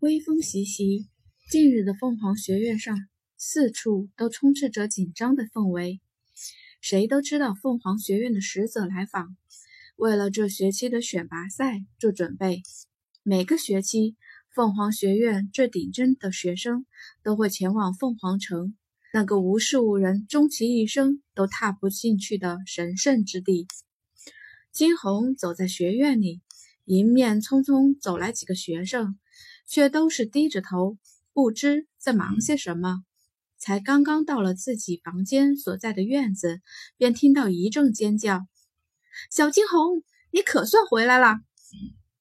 微风习习，近日的凤凰学院上，四处都充斥着紧张的氛围。谁都知道凤凰学院的使者来访，为了这学期的选拔赛做准备。每个学期，凤凰学院最顶尖的学生都会前往凤凰城，那个无数人终其一生都踏不进去的神圣之地。金红走在学院里，迎面匆匆走来几个学生，却都是低着头，不知在忙些什么。才刚刚到了自己房间所在的院子，便听到一阵尖叫：“小金红，你可算回来了！”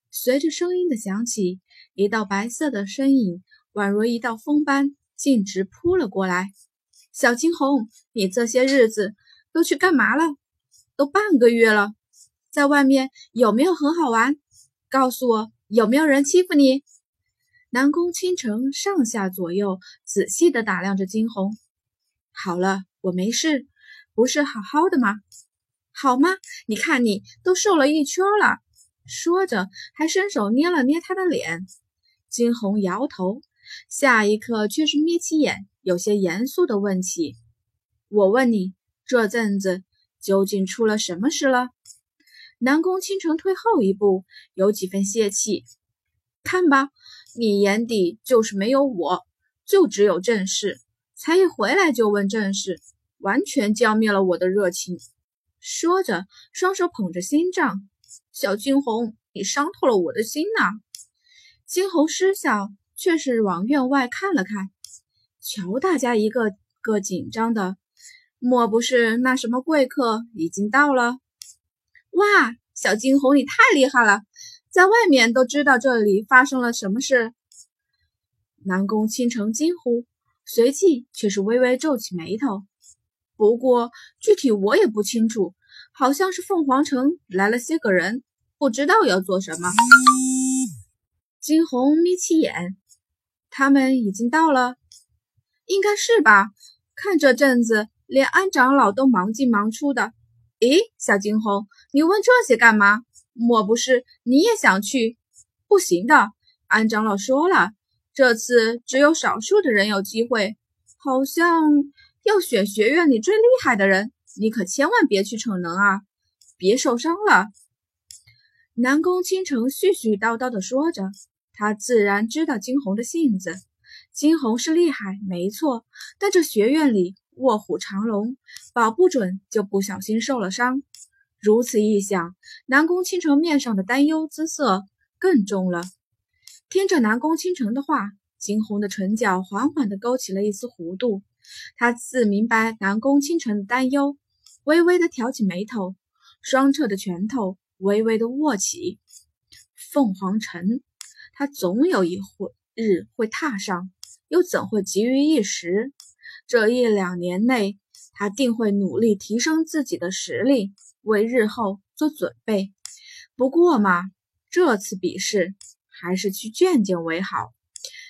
随着声音的响起，一道白色的身影宛如一道风般径直扑了过来。“小金红，你这些日子都去干嘛了？都半个月了，在外面有没有很好玩？告诉我，有没有人欺负你？”南宫倾城上下左右仔细地打量着金红。好了，我没事，不是好好的吗？好吗？你看你都瘦了一圈了。说着，还伸手捏了捏他的脸。金红摇头，下一刻却是眯起眼，有些严肃地问起：“我问你，这阵子究竟出了什么事了？”南宫倾城退后一步，有几分泄气。看吧。你眼底就是没有我，就只有正事。才一回来就问正事，完全浇灭了我的热情。说着，双手捧着心脏。小金红，你伤透了我的心呐！金红失笑，却是往院外看了看。瞧大家一个个紧张的，莫不是那什么贵客已经到了？哇，小金红，你太厉害了！在外面都知道这里发生了什么事。南宫倾城惊呼，随即却是微微皱起眉头。不过具体我也不清楚，好像是凤凰城来了些个人，不知道要做什么。金红眯起眼，他们已经到了，应该是吧？看这阵子，连安长老都忙进忙出的。咦，小金红，你问这些干嘛？莫不是你也想去？不行的，安长老说了，这次只有少数的人有机会，好像要选学院里最厉害的人。你可千万别去逞能啊，别受伤了。南宫倾城絮絮叨叨地说着，他自然知道金红的性子。金红是厉害，没错，但这学院里卧虎藏龙，保不准就不小心受了伤。如此一想，南宫倾城面上的担忧姿色更重了。听着南宫倾城的话，金红的唇角缓缓地勾起了一丝弧度。他自明白南宫倾城的担忧，微微地挑起眉头，双侧的拳头微微地握起。凤凰城，他总有一会日会踏上，又怎会急于一时？这一两年内，他定会努力提升自己的实力。为日后做准备。不过嘛，这次比试还是去见见为好，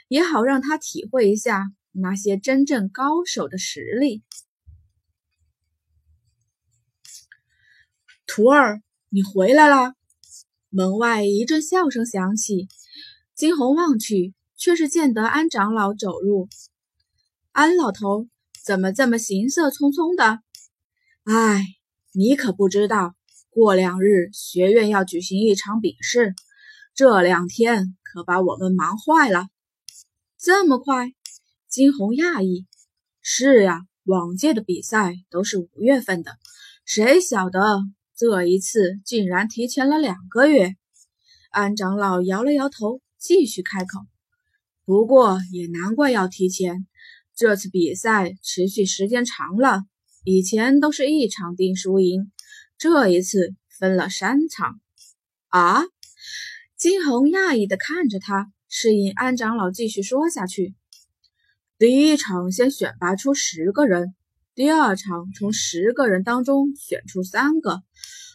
也好让他体会一下那些真正高手的实力。徒儿，你回来了！门外一阵笑声响起，惊鸿望去，却是见得安长老走入。安老头怎么这么行色匆匆的？唉。你可不知道，过两日学院要举行一场比试，这两天可把我们忙坏了。这么快？金红讶异。是呀，往届的比赛都是五月份的，谁晓得这一次竟然提前了两个月？安长老摇了摇头，继续开口。不过也难怪要提前，这次比赛持续时间长了。以前都是一场定输赢，这一次分了三场。啊！金红讶异的看着他，示意安长老继续说下去。第一场先选拔出十个人，第二场从十个人当中选出三个，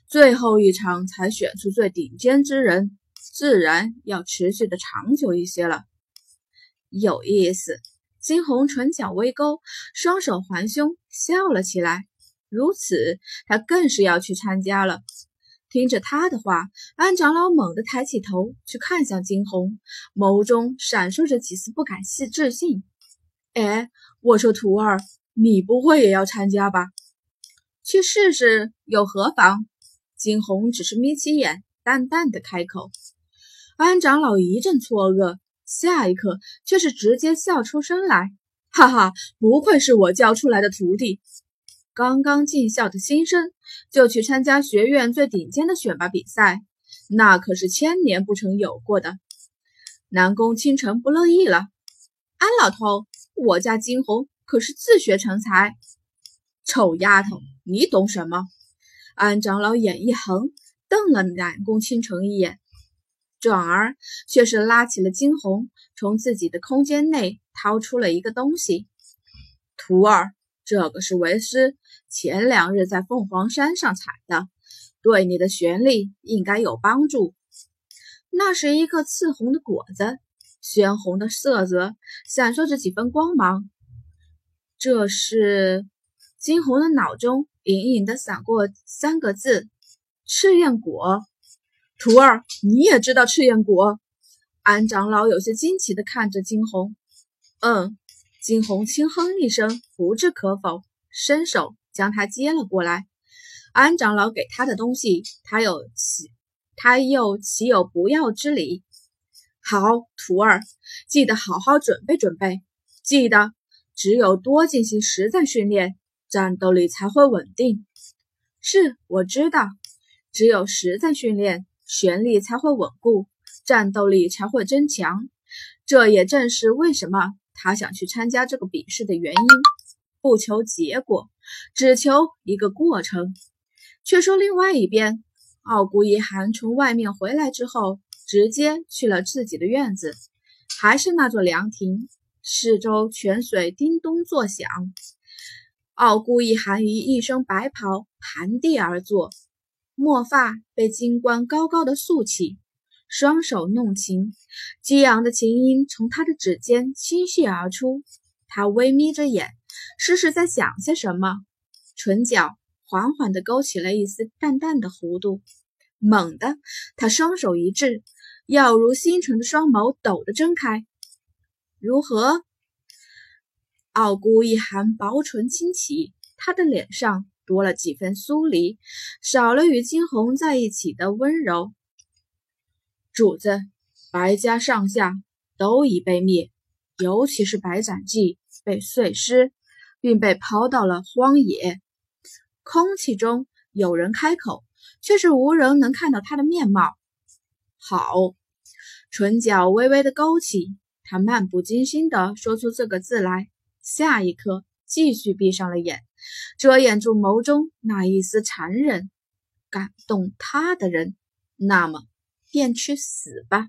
最后一场才选出最顶尖之人，自然要持续的长久一些了。有意思。金红唇角微勾，双手环胸，笑了起来。如此，他更是要去参加了。听着他的话，安长老猛地抬起头去看向金红，眸中闪烁着几丝不敢细置信。哎，我说徒儿，你不会也要参加吧？去试试又何妨？金红只是眯起眼，淡淡的开口。安长老一阵错愕，下一刻却是直接笑出声来，哈哈，不愧是我教出来的徒弟。刚刚进校的新生就去参加学院最顶尖的选拔比赛，那可是千年不曾有过的。南宫倾城不乐意了：“安老头，我家金红可是自学成才。”臭丫头，你懂什么？安长老眼一横，瞪了南宫倾城一眼，转而却是拉起了金红，从自己的空间内掏出了一个东西：“徒儿。”这个是为师前两日在凤凰山上采的，对你的玄力应该有帮助。那是一个赤红的果子，鲜红的色泽闪烁着几分光芒。这是金红的脑中隐隐的闪过三个字：赤焰果。徒儿，你也知道赤焰国？安长老有些惊奇的看着金红。嗯。金红轻哼一声，不置可否，伸手将他接了过来。安长老给他的东西，他有岂他又岂有不要之理？好，徒儿，记得好好准备准备。记得，只有多进行实战训练，战斗力才会稳定。是，我知道，只有实战训练，玄力才会稳固，战斗力才会增强。这也正是为什么。他想去参加这个比试的原因，不求结果，只求一个过程。却说另外一边，傲骨一寒从外面回来之后，直接去了自己的院子，还是那座凉亭，四周泉水叮咚作响。傲骨一寒于一身白袍盘地而坐，墨发被金冠高高的竖起。双手弄琴，激昂的琴音从他的指尖倾泻而出。他微眯着眼，似是在想些什么，唇角缓缓地勾起了一丝淡淡的弧度。猛地，他双手一掷，要如星辰的双眸陡地睁开。如何？傲孤一寒，薄唇轻启，他的脸上多了几分疏离，少了与金红在一起的温柔。主子，白家上下都已被灭，尤其是白斩记被碎尸，并被抛到了荒野。空气中有人开口，却是无人能看到他的面貌。好，唇角微微的勾起，他漫不经心地说出这个字来。下一刻，继续闭上了眼，遮掩住眸中那一丝残忍。感动他的人，那么。便去死吧。